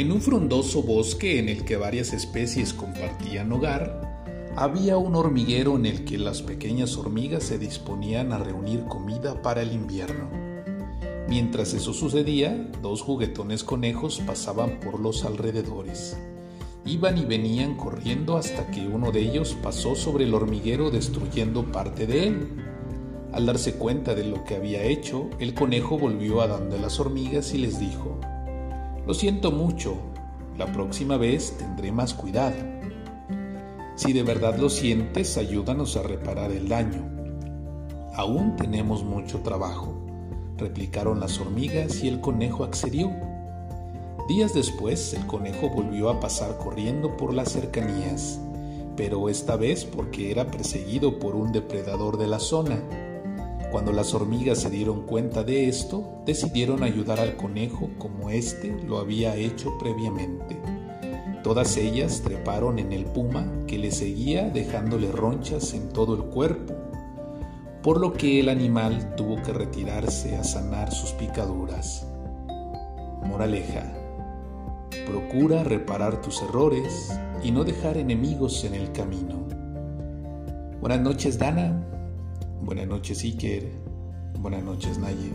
En un frondoso bosque en el que varias especies compartían hogar, había un hormiguero en el que las pequeñas hormigas se disponían a reunir comida para el invierno. Mientras eso sucedía, dos juguetones conejos pasaban por los alrededores. Iban y venían corriendo hasta que uno de ellos pasó sobre el hormiguero destruyendo parte de él. Al darse cuenta de lo que había hecho, el conejo volvió a donde las hormigas y les dijo, lo siento mucho, la próxima vez tendré más cuidado. Si de verdad lo sientes, ayúdanos a reparar el daño. Aún tenemos mucho trabajo, replicaron las hormigas y el conejo accedió. Días después, el conejo volvió a pasar corriendo por las cercanías, pero esta vez porque era perseguido por un depredador de la zona cuando las hormigas se dieron cuenta de esto, decidieron ayudar al conejo como éste lo había hecho previamente. Todas ellas treparon en el puma que le seguía dejándole ronchas en todo el cuerpo, por lo que el animal tuvo que retirarse a sanar sus picaduras. Moraleja. Procura reparar tus errores y no dejar enemigos en el camino. Buenas noches, Dana. Buenas noches Iker. Buenas noches Naye.